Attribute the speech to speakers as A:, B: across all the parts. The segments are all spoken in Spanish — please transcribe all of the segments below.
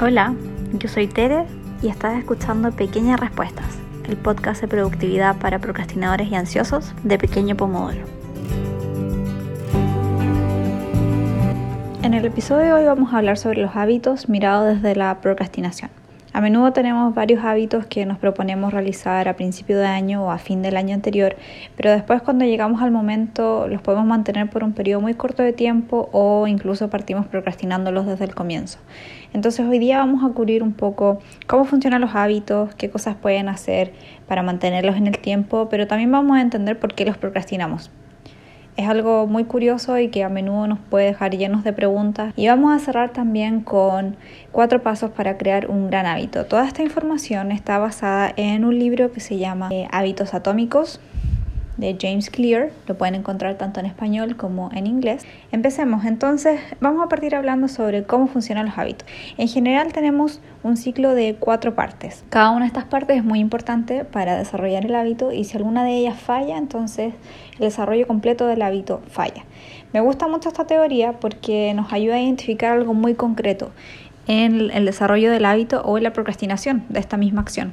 A: Hola, yo soy Tere y estás escuchando Pequeñas Respuestas, el podcast de productividad para procrastinadores y ansiosos de Pequeño Pomodoro. En el episodio de hoy vamos a hablar sobre los hábitos mirados desde la procrastinación. A menudo tenemos varios hábitos que nos proponemos realizar a principio de año o a fin del año anterior, pero después cuando llegamos al momento los podemos mantener por un periodo muy corto de tiempo o incluso partimos procrastinándolos desde el comienzo. Entonces hoy día vamos a cubrir un poco cómo funcionan los hábitos, qué cosas pueden hacer para mantenerlos en el tiempo, pero también vamos a entender por qué los procrastinamos es algo muy curioso y que a menudo nos puede dejar llenos de preguntas. Y vamos a cerrar también con cuatro pasos para crear un gran hábito. Toda esta información está basada en un libro que se llama eh, Hábitos Atómicos James Clear, lo pueden encontrar tanto en español como en inglés. Empecemos, entonces vamos a partir hablando sobre cómo funcionan los hábitos. En general tenemos un ciclo de cuatro partes. Cada una de estas partes es muy importante para desarrollar el hábito y si alguna de ellas falla, entonces el desarrollo completo del hábito falla. Me gusta mucho esta teoría porque nos ayuda a identificar algo muy concreto en el desarrollo del hábito o en la procrastinación de esta misma acción.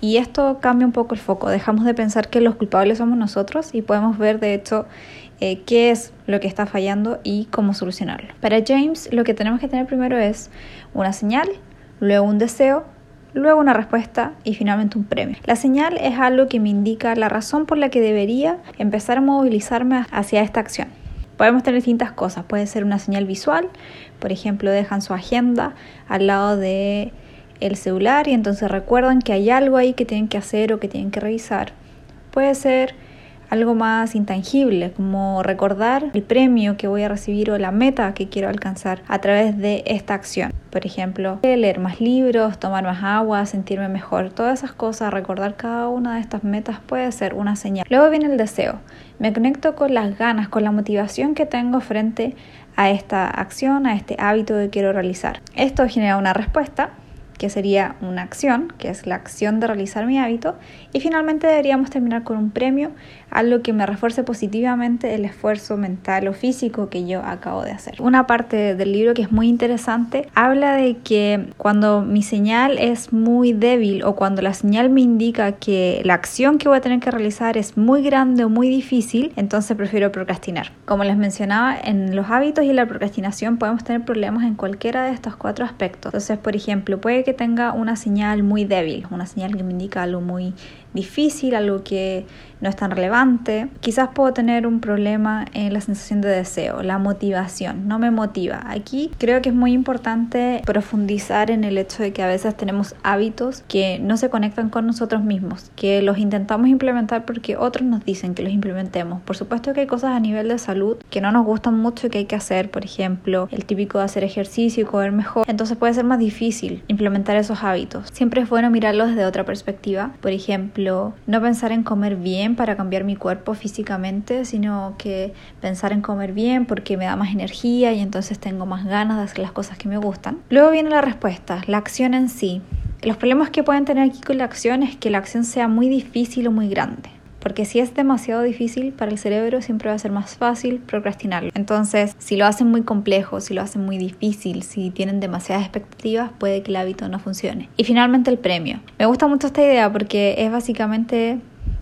A: Y esto cambia un poco el foco, dejamos de pensar que los culpables somos nosotros y podemos ver de hecho eh, qué es lo que está fallando y cómo solucionarlo. Para James lo que tenemos que tener primero es una señal, luego un deseo, luego una respuesta y finalmente un premio. La señal es algo que me indica la razón por la que debería empezar a movilizarme hacia esta acción. Podemos tener distintas cosas, puede ser una señal visual, por ejemplo, dejan su agenda al lado de el celular y entonces recuerdan que hay algo ahí que tienen que hacer o que tienen que revisar. Puede ser algo más intangible, como recordar el premio que voy a recibir o la meta que quiero alcanzar a través de esta acción. Por ejemplo, leer más libros, tomar más agua, sentirme mejor. Todas esas cosas, recordar cada una de estas metas puede ser una señal. Luego viene el deseo. Me conecto con las ganas, con la motivación que tengo frente a esta acción, a este hábito que quiero realizar. Esto genera una respuesta que sería una acción, que es la acción de realizar mi hábito, y finalmente deberíamos terminar con un premio, algo que me refuerce positivamente el esfuerzo mental o físico que yo acabo de hacer. Una parte del libro que es muy interesante habla de que cuando mi señal es muy débil o cuando la señal me indica que la acción que voy a tener que realizar es muy grande o muy difícil, entonces prefiero procrastinar. Como les mencionaba, en los hábitos y la procrastinación podemos tener problemas en cualquiera de estos cuatro aspectos. Entonces, por ejemplo, puede que tenga una señal muy débil, una señal que me indica algo muy difícil, algo que no es tan relevante. Quizás puedo tener un problema en la sensación de deseo, la motivación, no me motiva. Aquí creo que es muy importante profundizar en el hecho de que a veces tenemos hábitos que no se conectan con nosotros mismos, que los intentamos implementar porque otros nos dicen que los implementemos. Por supuesto que hay cosas a nivel de salud que no nos gustan mucho y que hay que hacer, por ejemplo, el típico de hacer ejercicio y comer mejor. Entonces puede ser más difícil implementar esos hábitos. Siempre es bueno mirarlos desde otra perspectiva. Por ejemplo, no pensar en comer bien para cambiar mi cuerpo físicamente, sino que pensar en comer bien porque me da más energía y entonces tengo más ganas de hacer las cosas que me gustan. Luego viene la respuesta, la acción en sí. Los problemas que pueden tener aquí con la acción es que la acción sea muy difícil o muy grande porque si es demasiado difícil para el cerebro siempre va a ser más fácil procrastinarlo. Entonces, si lo hacen muy complejo, si lo hacen muy difícil, si tienen demasiadas expectativas, puede que el hábito no funcione. Y finalmente el premio. Me gusta mucho esta idea porque es básicamente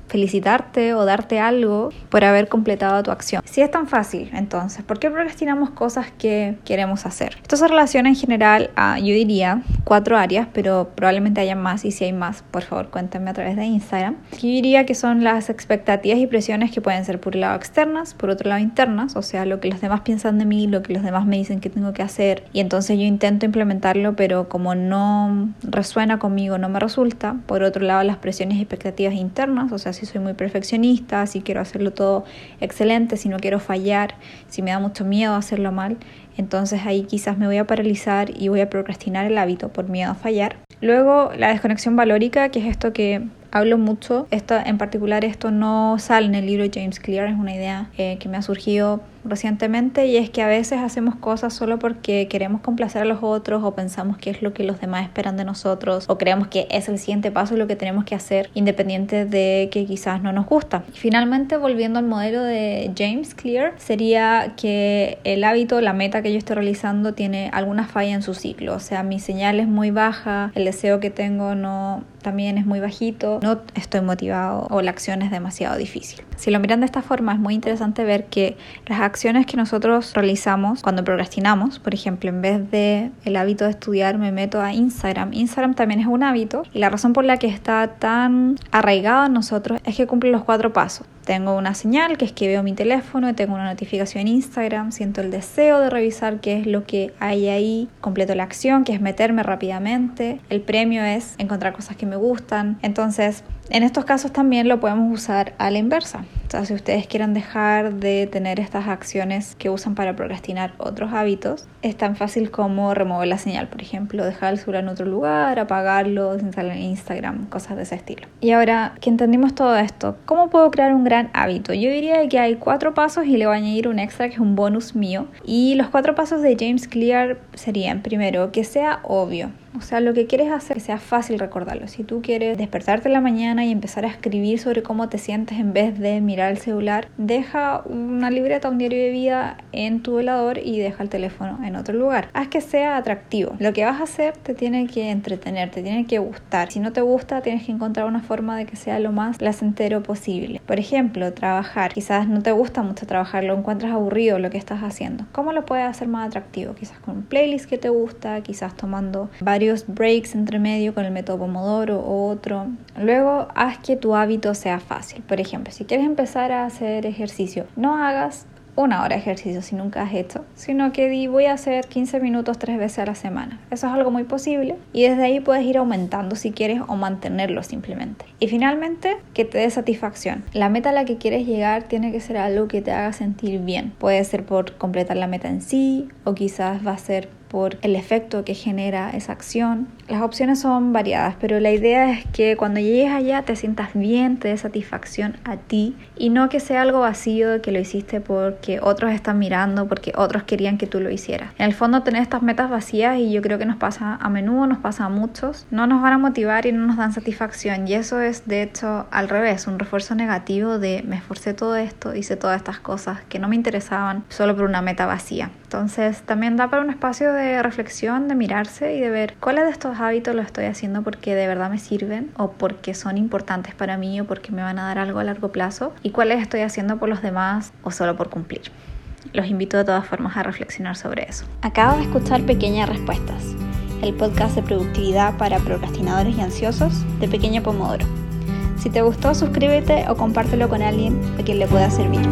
A: felicitarte o darte algo por haber completado tu acción. Si es tan fácil, entonces, ¿por qué procrastinamos cosas que queremos hacer? Esto se relaciona en general a, yo diría, cuatro áreas, pero probablemente haya más y si hay más, por favor, cuéntame a través de Instagram. Yo diría que son las expectativas y presiones que pueden ser por un lado externas, por otro lado internas, o sea, lo que los demás piensan de mí, lo que los demás me dicen que tengo que hacer y entonces yo intento implementarlo, pero como no resuena conmigo, no me resulta. Por otro lado, las presiones y expectativas internas, o sea, si soy muy perfeccionista, si quiero hacerlo todo excelente, si no quiero fallar, si me da mucho miedo hacerlo mal, entonces ahí quizás me voy a paralizar y voy a procrastinar el hábito por miedo a fallar. Luego la desconexión valórica, que es esto que hablo mucho, esto, en particular esto no sale en el libro de James Clear, es una idea eh, que me ha surgido recientemente y es que a veces hacemos cosas solo porque queremos complacer a los otros o pensamos que es lo que los demás esperan de nosotros o creemos que es el siguiente paso lo que tenemos que hacer independiente de que quizás no nos gusta. finalmente, volviendo al modelo de James Clear, sería que el hábito, la meta que yo estoy realizando tiene alguna falla en su ciclo, o sea, mi señal es muy baja, el deseo que tengo no también es muy bajito, no estoy motivado o la acción es demasiado difícil. Si lo miran de esta forma es muy interesante ver que las acciones que nosotros realizamos cuando procrastinamos, por ejemplo, en vez de el hábito de estudiar me meto a Instagram, Instagram también es un hábito y la razón por la que está tan arraigado en nosotros es que cumple los cuatro pasos. Tengo una señal que es que veo mi teléfono, tengo una notificación en Instagram, siento el deseo de revisar qué es lo que hay ahí, completo la acción, que es meterme rápidamente, el premio es encontrar cosas que me gustan. Entonces, en estos casos también lo podemos usar a la inversa. Entonces, si ustedes quieren dejar de tener estas acciones que usan para procrastinar otros hábitos, es tan fácil como remover la señal, por ejemplo, dejar el celular en otro lugar, apagarlo, instalar en Instagram, cosas de ese estilo. Y ahora que entendimos todo esto, ¿cómo puedo crear un gran hábito? Yo diría que hay cuatro pasos y le voy a añadir un extra que es un bonus mío. Y los cuatro pasos de James Clear serían, primero, que sea obvio. O sea, lo que quieres hacer que sea fácil recordarlo. Si tú quieres despertarte en la mañana y empezar a escribir sobre cómo te sientes en vez de mirar el celular, deja una libreta, un diario de vida en tu velador y deja el teléfono en otro lugar. Haz que sea atractivo. Lo que vas a hacer te tiene que entretener, te tiene que gustar. Si no te gusta, tienes que encontrar una forma de que sea lo más placentero posible. Por ejemplo, trabajar. Quizás no te gusta mucho trabajar, lo encuentras aburrido lo que estás haciendo. ¿Cómo lo puedes hacer más atractivo? Quizás con un playlist que te gusta, quizás tomando varios breaks entre medio con el método Pomodoro o otro. Luego, haz que tu hábito sea fácil. Por ejemplo, si quieres empezar a hacer ejercicio, no hagas una hora de ejercicio si nunca has hecho, sino que di voy a hacer 15 minutos tres veces a la semana. Eso es algo muy posible y desde ahí puedes ir aumentando si quieres o mantenerlo simplemente. Y finalmente, que te dé satisfacción. La meta a la que quieres llegar tiene que ser algo que te haga sentir bien. Puede ser por completar la meta en sí o quizás va a ser por el efecto que genera esa acción. Las opciones son variadas, pero la idea es que cuando llegues allá te sientas bien, te dé satisfacción a ti y no que sea algo vacío que lo hiciste porque otros están mirando, porque otros querían que tú lo hicieras. En el fondo tener estas metas vacías y yo creo que nos pasa a menudo, nos pasa a muchos, no nos van a motivar y no nos dan satisfacción y eso es de hecho al revés, un refuerzo negativo de me esforcé todo esto, hice todas estas cosas que no me interesaban solo por una meta vacía. Entonces también da para un espacio de reflexión, de mirarse y de ver cuáles de estos hábitos los estoy haciendo porque de verdad me sirven o porque son importantes para mí o porque me van a dar algo a largo plazo y cuáles estoy haciendo por los demás o solo por cumplir. Los invito de todas formas a reflexionar sobre eso. Acabo de escuchar Pequeñas Respuestas, el podcast de productividad para procrastinadores y ansiosos de Pequeño Pomodoro. Si te gustó, suscríbete o compártelo con alguien a quien le pueda servir.